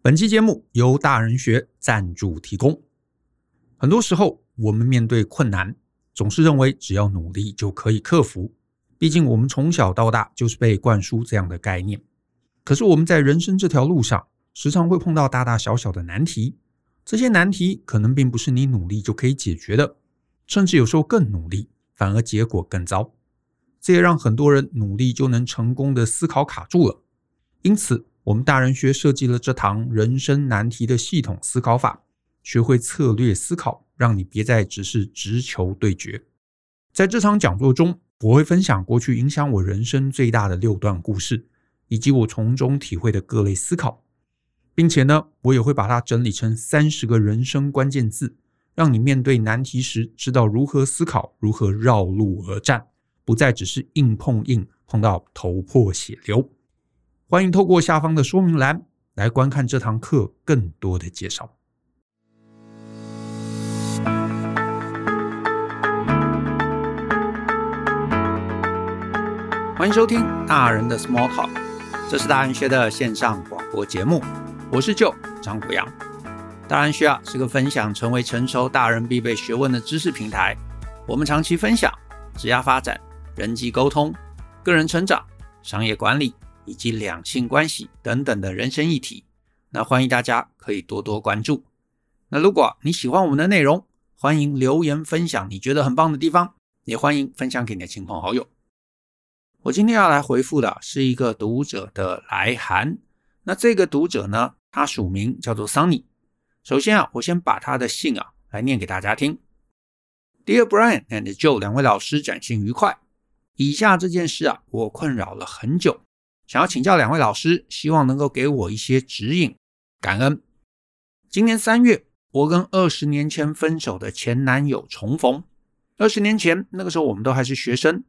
本期节目由大人学赞助提供。很多时候，我们面对困难，总是认为只要努力就可以克服。毕竟，我们从小到大就是被灌输这样的概念。可是，我们在人生这条路上，时常会碰到大大小小的难题。这些难题可能并不是你努力就可以解决的，甚至有时候更努力，反而结果更糟。这也让很多人努力就能成功的思考卡住了。因此，我们大人学设计了这堂人生难题的系统思考法，学会策略思考，让你别再只是直球对决。在这场讲座中，我会分享过去影响我人生最大的六段故事，以及我从中体会的各类思考，并且呢，我也会把它整理成三十个人生关键字，让你面对难题时知道如何思考，如何绕路而战，不再只是硬碰硬，碰到头破血流。欢迎透过下方的说明栏来观看这堂课更多的介绍。欢迎收听大人的 Small Talk，这是大人学的线上广播节目，我是 Joe 张国阳。大人学啊是个分享成为成熟大人必备学问的知识平台，我们长期分享职业发展、人际沟通、个人成长、商业管理。以及两性关系等等的人生议题，那欢迎大家可以多多关注。那如果你喜欢我们的内容，欢迎留言分享你觉得很棒的地方，也欢迎分享给你的亲朋好友。我今天要来回复的是一个读者的来函。那这个读者呢，他署名叫做桑尼。首先啊，我先把他的信啊来念给大家听。Dear Brian and Joe 两位老师，展现愉快。以下这件事啊，我困扰了很久。想要请教两位老师，希望能够给我一些指引，感恩。今年三月，我跟二十年前分手的前男友重逢。二十年前那个时候，我们都还是学生，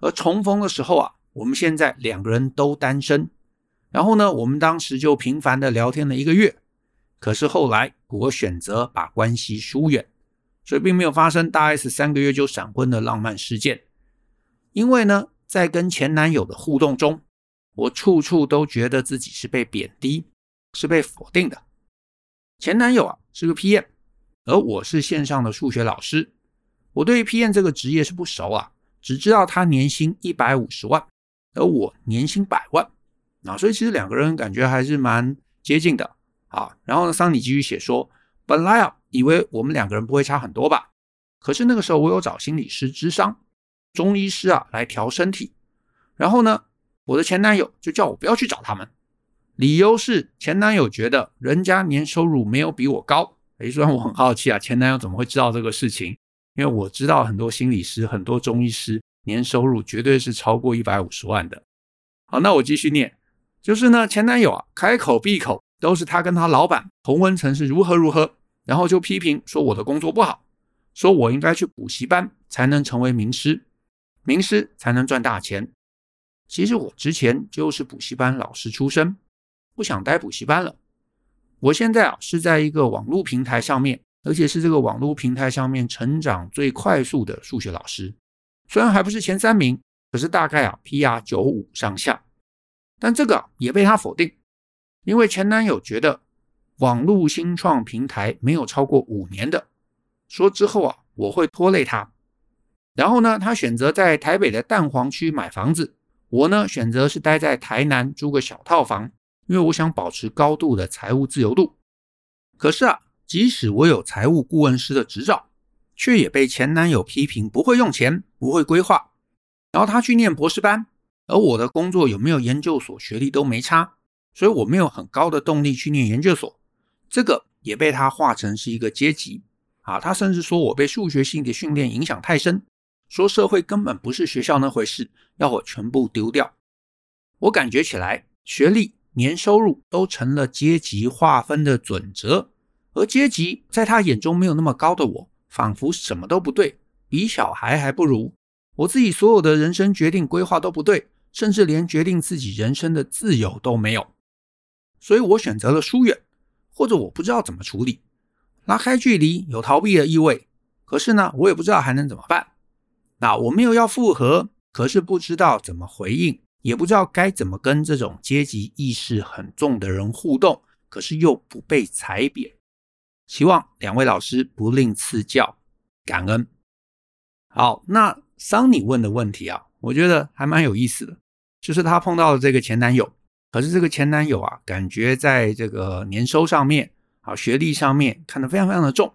而重逢的时候啊，我们现在两个人都单身。然后呢，我们当时就频繁的聊天了一个月。可是后来，我选择把关系疏远，所以并没有发生大 S 三个月就闪婚的浪漫事件。因为呢，在跟前男友的互动中，我处处都觉得自己是被贬低，是被否定的。前男友啊是个 PM，而我是线上的数学老师。我对于 PM 这个职业是不熟啊，只知道他年薪一百五十万，而我年薪百万啊，所以其实两个人感觉还是蛮接近的啊。然后呢，桑尼继续写说，本来啊以为我们两个人不会差很多吧，可是那个时候我有找心理师咨商，中医师啊来调身体，然后呢。我的前男友就叫我不要去找他们，理由是前男友觉得人家年收入没有比我高。诶，虽然我很好奇啊，前男友怎么会知道这个事情？因为我知道很多心理师、很多中医师年收入绝对是超过一百五十万的。好，那我继续念，就是呢，前男友啊，开口闭口都是他跟他老板同温层是如何如何，然后就批评说我的工作不好，说我应该去补习班才能成为名师，名师才能赚大钱。其实我之前就是补习班老师出身，不想待补习班了。我现在啊是在一个网络平台上面，而且是这个网络平台上面成长最快速的数学老师。虽然还不是前三名，可是大概啊 PR 九五上下。但这个也被他否定，因为前男友觉得网络新创平台没有超过五年的，说之后啊我会拖累他。然后呢，他选择在台北的蛋黄区买房子。我呢，选择是待在台南租个小套房，因为我想保持高度的财务自由度。可是啊，即使我有财务顾问师的执照，却也被前男友批评不会用钱、不会规划。然后他去念博士班，而我的工作有没有研究所学历都没差，所以我没有很高的动力去念研究所。这个也被他化成是一个阶级啊，他甚至说我被数学性的训练影响太深。说社会根本不是学校那回事，要我全部丢掉。我感觉起来，学历、年收入都成了阶级划分的准则，而阶级在他眼中没有那么高的我，仿佛什么都不对，比小孩还不如。我自己所有的人生决定规划都不对，甚至连决定自己人生的自由都没有。所以我选择了疏远，或者我不知道怎么处理，拉开距离有逃避的意味。可是呢，我也不知道还能怎么办。那我没有要复合，可是不知道怎么回应，也不知道该怎么跟这种阶级意识很重的人互动，可是又不被踩扁。希望两位老师不吝赐教，感恩。好，那桑尼问的问题啊，我觉得还蛮有意思的，就是他碰到了这个前男友，可是这个前男友啊，感觉在这个年收上面啊，学历上面看得非常非常的重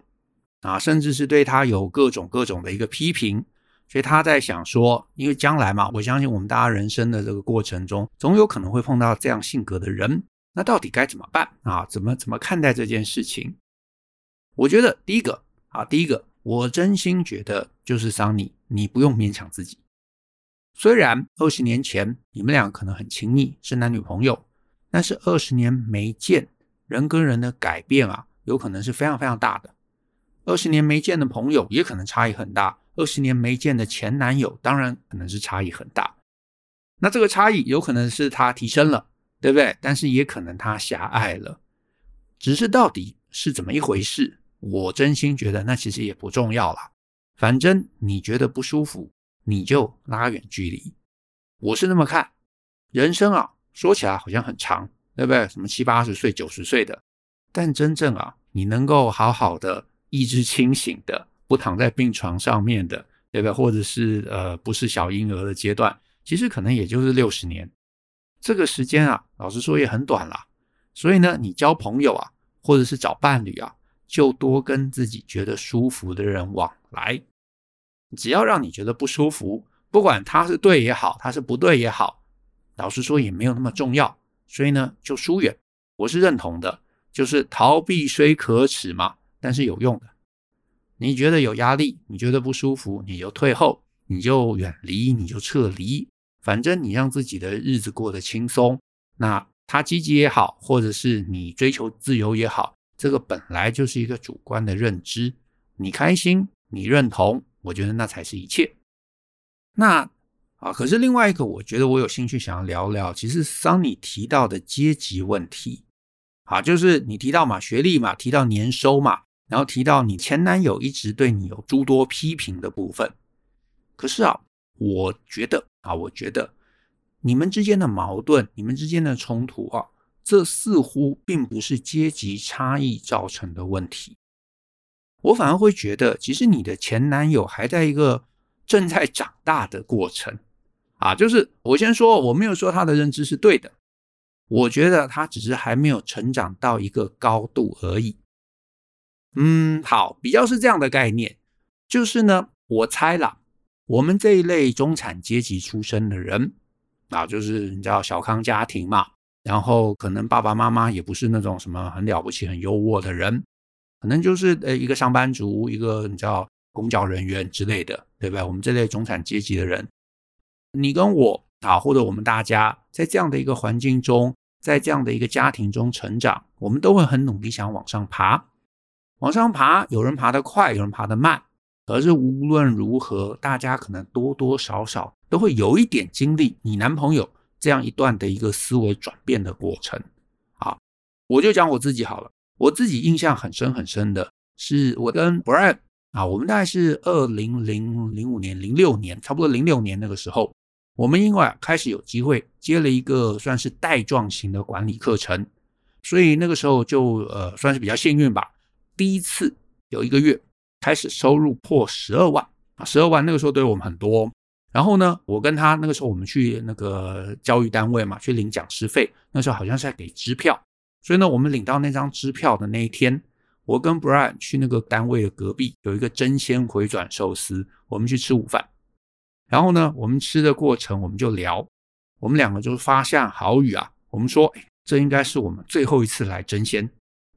啊，甚至是对他有各种各种的一个批评，所以他在想说，因为将来嘛，我相信我们大家人生的这个过程中，总有可能会碰到这样性格的人，那到底该怎么办啊？怎么怎么看待这件事情？我觉得第一个啊，第一个，我真心觉得就是桑尼，你不用勉强自己。虽然二十年前你们俩可能很亲密，是男女朋友，但是二十年没见，人跟人的改变啊，有可能是非常非常大的。二十年没见的朋友也可能差异很大，二十年没见的前男友当然可能是差异很大。那这个差异有可能是他提升了，对不对？但是也可能他狭隘了，只是到底是怎么一回事？我真心觉得那其实也不重要啦，反正你觉得不舒服，你就拉远距离。我是那么看，人生啊，说起来好像很长，对不对？什么七八十岁、九十岁的，但真正啊，你能够好好的意志清醒的，不躺在病床上面的，对不对？或者是呃，不是小婴儿的阶段，其实可能也就是六十年。这个时间啊，老实说也很短啦。所以呢，你交朋友啊，或者是找伴侣啊。就多跟自己觉得舒服的人往来，只要让你觉得不舒服，不管他是对也好，他是不对也好，老实说也没有那么重要，所以呢，就疏远。我是认同的，就是逃避虽可耻嘛，但是有用的。你觉得有压力，你觉得不舒服，你就退后，你就远离，你就撤离，反正你让自己的日子过得轻松。那他积极也好，或者是你追求自由也好。这个本来就是一个主观的认知，你开心，你认同，我觉得那才是一切。那啊，可是另外一个，我觉得我有兴趣想要聊聊，其实桑尼提到的阶级问题，啊，就是你提到嘛，学历嘛，提到年收嘛，然后提到你前男友一直对你有诸多批评的部分。可是啊，我觉得啊，我觉得你们之间的矛盾，你们之间的冲突啊。这似乎并不是阶级差异造成的问题，我反而会觉得，其实你的前男友还在一个正在长大的过程啊。就是我先说，我没有说他的认知是对的，我觉得他只是还没有成长到一个高度而已。嗯，好，比较是这样的概念，就是呢，我猜啦，我们这一类中产阶级出身的人啊，就是你知道小康家庭嘛。然后可能爸爸妈妈也不是那种什么很了不起、很优渥的人，可能就是呃一个上班族，一个你知道公交人员之类的，对吧？我们这类中产阶级的人，你跟我啊，或者我们大家在这样的一个环境中，在这样的一个家庭中成长，我们都会很努力想往上爬，往上爬，有人爬得快，有人爬得慢，可是无论如何，大家可能多多少少都会有一点经历。你男朋友。这样一段的一个思维转变的过程，啊，我就讲我自己好了。我自己印象很深很深的是，我跟 Brian 啊，我们大概是二零零零五年、零六年，差不多零六年那个时候，我们因为开始有机会接了一个算是带状型的管理课程，所以那个时候就呃算是比较幸运吧，第一次有一个月开始收入破十二万啊，十二万那个时候对我们很多。然后呢，我跟他那个时候我们去那个教育单位嘛，去领讲师费。那时候好像是在给支票，所以呢，我们领到那张支票的那一天，我跟 Brian 去那个单位的隔壁有一个真鲜回转寿司，我们去吃午饭。然后呢，我们吃的过程我们就聊，我们两个就发下好语啊，我们说，哎，这应该是我们最后一次来真鲜，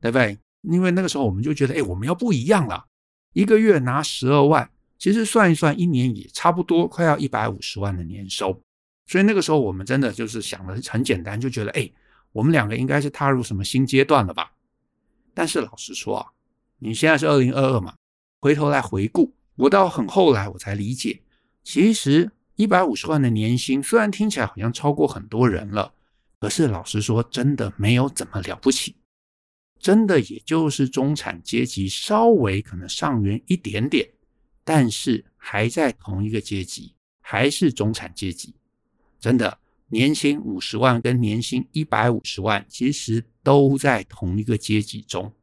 对不对？因为那个时候我们就觉得，哎，我们要不一样了，一个月拿十二万。其实算一算，一年也差不多快要一百五十万的年收，所以那个时候我们真的就是想的很简单，就觉得哎，我们两个应该是踏入什么新阶段了吧？但是老实说啊，你现在是二零二二嘛，回头来回顾，我到很后来我才理解，其实一百五十万的年薪虽然听起来好像超过很多人了，可是老实说，真的没有怎么了不起，真的也就是中产阶级稍微可能上缘一点点。但是还在同一个阶级，还是中产阶级。真的，年薪五十万跟年薪一百五十万，其实都在同一个阶级中。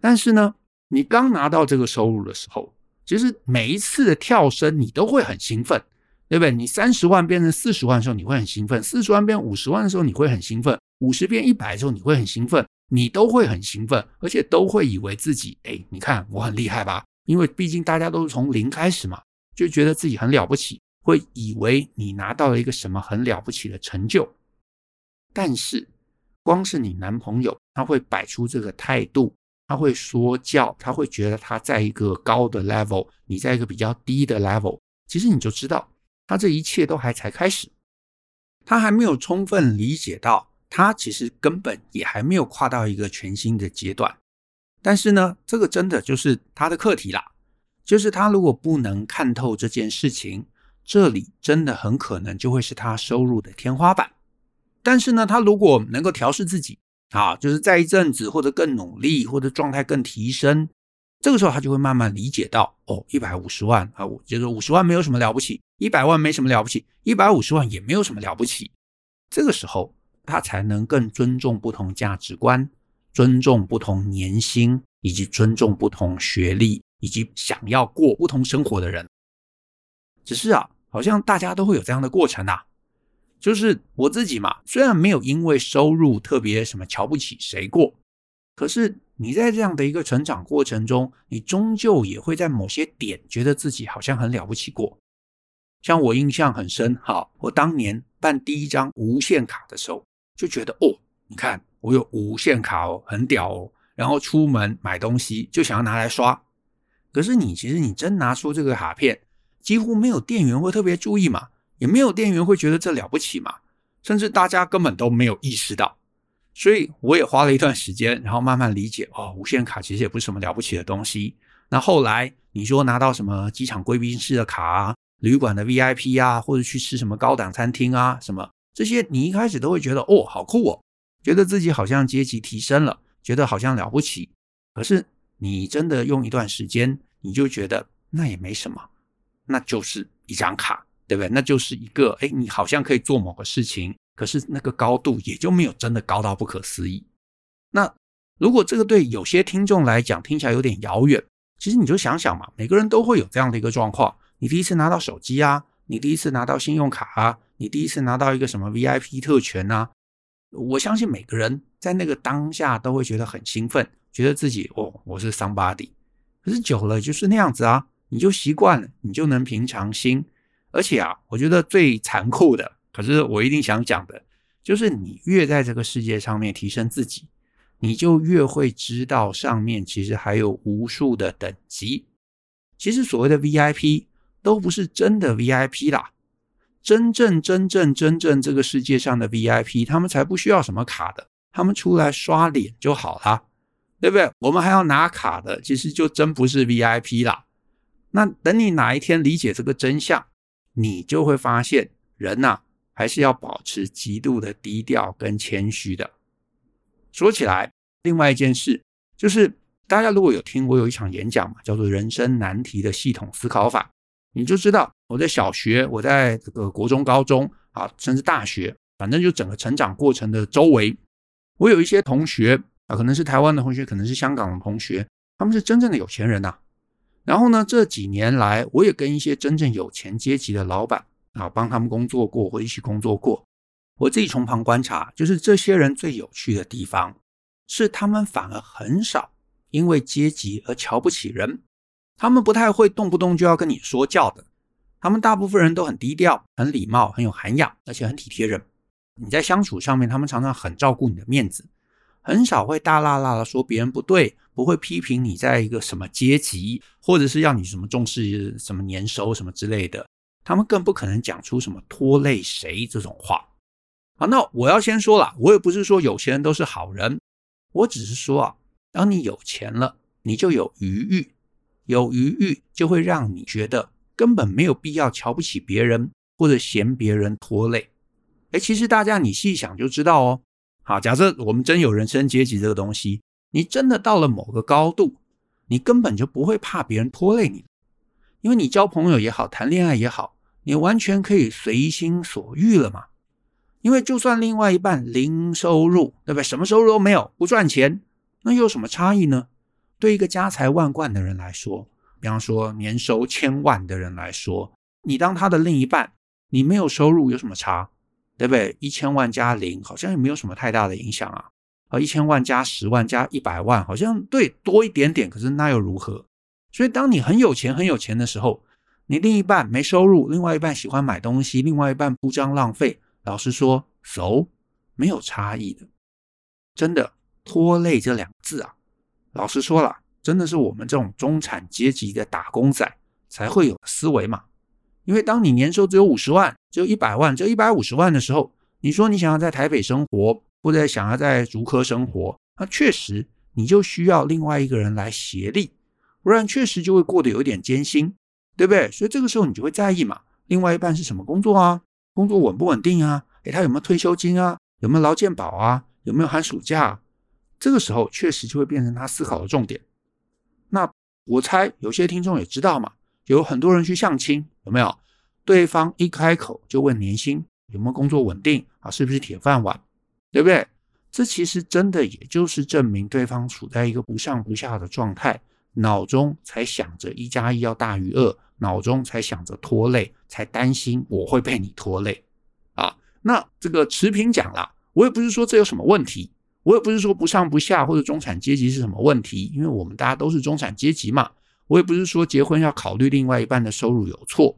但是呢，你刚拿到这个收入的时候，其实每一次的跳升，你都会很兴奋，对不对？你三十万变成四十万的时候，你会很兴奋；四十万变五十万的时候，你会很兴奋；五十变一百的时候，你会很兴奋。你都会很兴奋，而且都会以为自己，哎，你看我很厉害吧？因为毕竟大家都是从零开始嘛，就觉得自己很了不起，会以为你拿到了一个什么很了不起的成就。但是，光是你男朋友，他会摆出这个态度，他会说教，他会觉得他在一个高的 level，你在一个比较低的 level，其实你就知道，他这一切都还才开始，他还没有充分理解到。他其实根本也还没有跨到一个全新的阶段，但是呢，这个真的就是他的课题啦。就是他如果不能看透这件事情，这里真的很可能就会是他收入的天花板。但是呢，他如果能够调试自己，啊，就是在一阵子或者更努力，或者状态更提升，这个时候他就会慢慢理解到，哦，一百五十万啊，我觉得五十万没有什么了不起，一百万没什么了不起，一百五十万也没有什么了不起。这个时候。他才能更尊重不同价值观，尊重不同年薪，以及尊重不同学历，以及想要过不同生活的人。只是啊，好像大家都会有这样的过程啊。就是我自己嘛，虽然没有因为收入特别什么瞧不起谁过，可是你在这样的一个成长过程中，你终究也会在某些点觉得自己好像很了不起过。像我印象很深，哈，我当年办第一张无限卡的时候。就觉得哦，你看我有无限卡哦，很屌哦。然后出门买东西就想要拿来刷，可是你其实你真拿出这个卡片，几乎没有店员会特别注意嘛，也没有店员会觉得这了不起嘛，甚至大家根本都没有意识到。所以我也花了一段时间，然后慢慢理解哦，无限卡其实也不是什么了不起的东西。那后来你说拿到什么机场贵宾室的卡啊，旅馆的 VIP 啊，或者去吃什么高档餐厅啊，什么。这些你一开始都会觉得哦，好酷哦，觉得自己好像阶级提升了，觉得好像了不起。可是你真的用一段时间，你就觉得那也没什么，那就是一张卡，对不对？那就是一个，哎，你好像可以做某个事情，可是那个高度也就没有真的高到不可思议。那如果这个对有些听众来讲听起来有点遥远，其实你就想想嘛，每个人都会有这样的一个状况。你第一次拿到手机啊，你第一次拿到信用卡啊。你第一次拿到一个什么 VIP 特权啊？我相信每个人在那个当下都会觉得很兴奋，觉得自己哦，我是 somebody。可是久了就是那样子啊，你就习惯了，你就能平常心。而且啊，我觉得最残酷的，可是我一定想讲的，就是你越在这个世界上面提升自己，你就越会知道上面其实还有无数的等级。其实所谓的 VIP 都不是真的 VIP 啦。真正、真正、真正这个世界上的 VIP，他们才不需要什么卡的，他们出来刷脸就好了，对不对？我们还要拿卡的，其实就真不是 VIP 啦。那等你哪一天理解这个真相，你就会发现，人呐，还是要保持极度的低调跟谦虚的。说起来，另外一件事就是，大家如果有听我有一场演讲嘛，叫做《人生难题的系统思考法》。你就知道我在小学，我在这个国中、高中啊，甚至大学，反正就整个成长过程的周围，我有一些同学啊，可能是台湾的同学，可能是香港的同学，他们是真正的有钱人呐。然后呢，这几年来，我也跟一些真正有钱阶级的老板啊，帮他们工作过，或一起工作过。我自己从旁观察，就是这些人最有趣的地方，是他们反而很少因为阶级而瞧不起人。他们不太会动不动就要跟你说教的，他们大部分人都很低调、很礼貌、很有涵养，而且很体贴人。你在相处上面，他们常常很照顾你的面子，很少会大剌剌的说别人不对，不会批评你在一个什么阶级，或者是要你什么重视什么年收什么之类的。他们更不可能讲出什么拖累谁这种话。好，那我要先说了，我也不是说有钱人都是好人，我只是说啊，当你有钱了，你就有余裕。有余裕就会让你觉得根本没有必要瞧不起别人或者嫌别人拖累。哎，其实大家你细想就知道哦。好，假设我们真有人生阶级这个东西，你真的到了某个高度，你根本就不会怕别人拖累你，因为你交朋友也好，谈恋爱也好，你完全可以随心所欲了嘛。因为就算另外一半零收入，对不对？什么收入都没有，不赚钱，那又有什么差异呢？对一个家财万贯的人来说，比方说年收千万的人来说，你当他的另一半，你没有收入有什么差？对不对？一千万加零，好像也没有什么太大的影响啊。啊，一千万加十万加一百万，好像对多一点点，可是那又如何？所以，当你很有钱很有钱的时候，你另一半没收入，另外一半喜欢买东西，另外一半铺张浪费。老实说，so 没有差异的，真的拖累这两个字啊。老实说了，真的是我们这种中产阶级的打工仔才会有思维嘛。因为当你年收只有五十万、只有一百万、只有一百五十万的时候，你说你想要在台北生活，或者想要在竹科生活，那确实你就需要另外一个人来协力，不然确实就会过得有点艰辛，对不对？所以这个时候你就会在意嘛，另外一半是什么工作啊？工作稳不稳定啊？诶，他有没有退休金啊？有没有劳健保啊？有没有寒暑假啊？这个时候确实就会变成他思考的重点。那我猜有些听众也知道嘛，有很多人去相亲，有没有？对方一开口就问年薪，有没有工作稳定啊？是不是铁饭碗？对不对？这其实真的也就是证明对方处在一个不上不下的状态，脑中才想着一加一要大于二。脑中才想着拖累，才担心我会被你拖累啊！那这个持平讲啦，我也不是说这有什么问题，我也不是说不上不下或者中产阶级是什么问题，因为我们大家都是中产阶级嘛。我也不是说结婚要考虑另外一半的收入有错，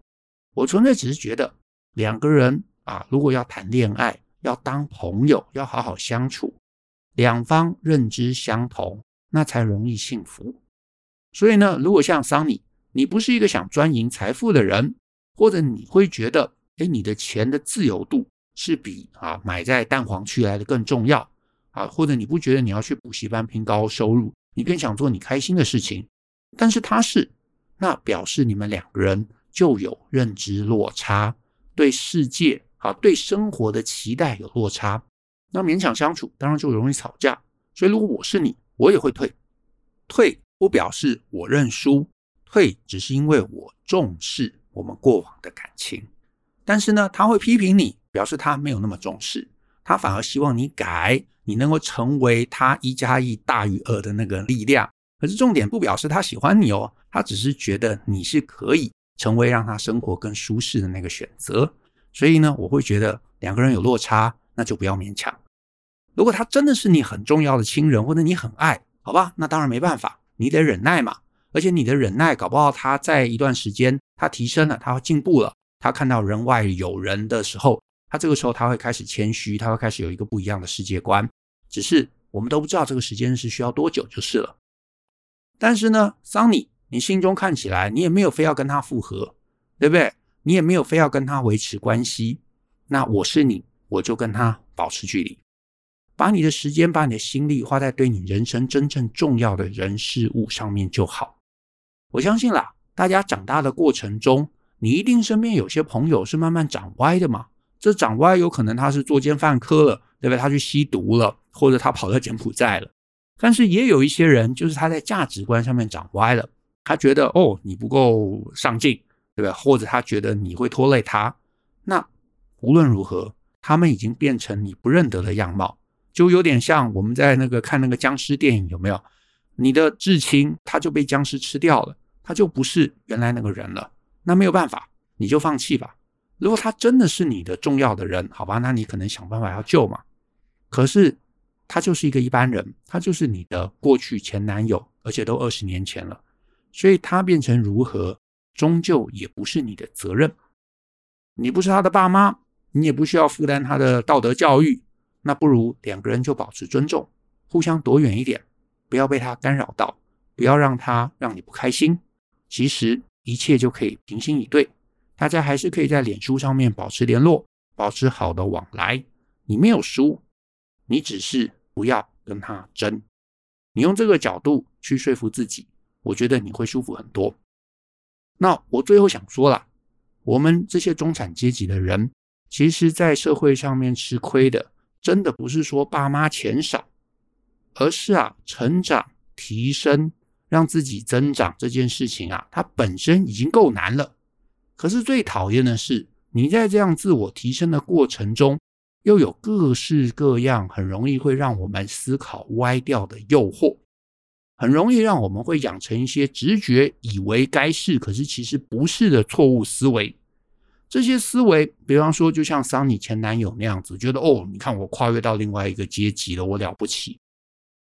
我纯粹只是觉得两个人啊，如果要谈恋爱，要当朋友，要好好相处，两方认知相同，那才容易幸福。所以呢，如果像桑尼。你不是一个想专营财富的人，或者你会觉得，哎，你的钱的自由度是比啊买在蛋黄区来的更重要啊，或者你不觉得你要去补习班拼高收入，你更想做你开心的事情，但是他是，那表示你们两个人就有认知落差，对世界啊对生活的期待有落差，那勉强相处当然就容易吵架。所以如果我是你，我也会退，退不表示我认输。退只是因为我重视我们过往的感情，但是呢，他会批评你，表示他没有那么重视，他反而希望你改，你能够成为他一加一大于二的那个力量。可是重点不表示他喜欢你哦，他只是觉得你是可以成为让他生活更舒适的那个选择。所以呢，我会觉得两个人有落差，那就不要勉强。如果他真的是你很重要的亲人，或者你很爱，好吧，那当然没办法，你得忍耐嘛。而且你的忍耐，搞不好他在一段时间他提升了，他进步了，他看到人外有人的时候，他这个时候他会开始谦虚，他会开始有一个不一样的世界观。只是我们都不知道这个时间是需要多久就是了。但是呢，桑尼，你心中看起来你也没有非要跟他复合，对不对？你也没有非要跟他维持关系。那我是你，我就跟他保持距离。把你的时间，把你的心力花在对你人生真正重要的人事物上面就好。我相信啦，大家长大的过程中，你一定身边有些朋友是慢慢长歪的嘛。这长歪有可能他是作奸犯科了，对不对？他去吸毒了，或者他跑到柬埔寨了。但是也有一些人，就是他在价值观上面长歪了。他觉得哦，你不够上进，对不对？或者他觉得你会拖累他。那无论如何，他们已经变成你不认得的样貌，就有点像我们在那个看那个僵尸电影，有没有？你的至亲他就被僵尸吃掉了。他就不是原来那个人了，那没有办法，你就放弃吧。如果他真的是你的重要的人，好吧，那你可能想办法要救嘛。可是他就是一个一般人，他就是你的过去前男友，而且都二十年前了，所以他变成如何，终究也不是你的责任。你不是他的爸妈，你也不需要负担他的道德教育。那不如两个人就保持尊重，互相躲远一点，不要被他干扰到，不要让他让你不开心。其实一切就可以平心以对，大家还是可以在脸书上面保持联络，保持好的往来。你没有输，你只是不要跟他争。你用这个角度去说服自己，我觉得你会舒服很多。那我最后想说了，我们这些中产阶级的人，其实在社会上面吃亏的，真的不是说爸妈钱少，而是啊成长提升。让自己增长这件事情啊，它本身已经够难了。可是最讨厌的是，你在这样自我提升的过程中，又有各式各样很容易会让我们思考歪掉的诱惑，很容易让我们会养成一些直觉以为该是，可是其实不是的错误思维。这些思维，比方说，就像桑尼前男友那样子，觉得哦，你看我跨越到另外一个阶级了，我了不起。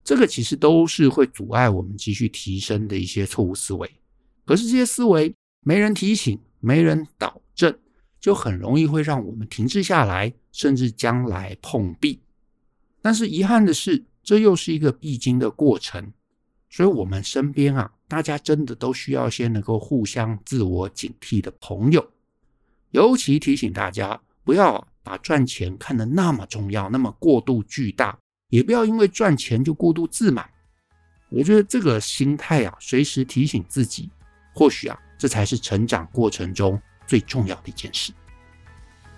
这个其实都是会阻碍我们继续提升的一些错误思维。可是这些思维没人提醒，没人导正。就很容易会让我们停滞下来，甚至将来碰壁。但是遗憾的是，这又是一个必经的过程。所以，我们身边啊，大家真的都需要些能够互相自我警惕的朋友。尤其提醒大家，不要把赚钱看得那么重要，那么过度巨大，也不要因为赚钱就过度自满。我觉得这个心态啊，随时提醒自己，或许啊，这才是成长过程中。最重要的一件事。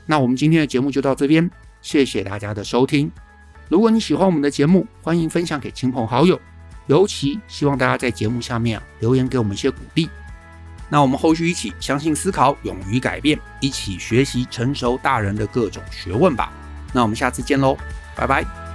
那我们今天的节目就到这边，谢谢大家的收听。如果你喜欢我们的节目，欢迎分享给亲朋好友，尤其希望大家在节目下面啊留言给我们一些鼓励。那我们后续一起相信思考，勇于改变，一起学习成熟大人的各种学问吧。那我们下次见喽，拜拜。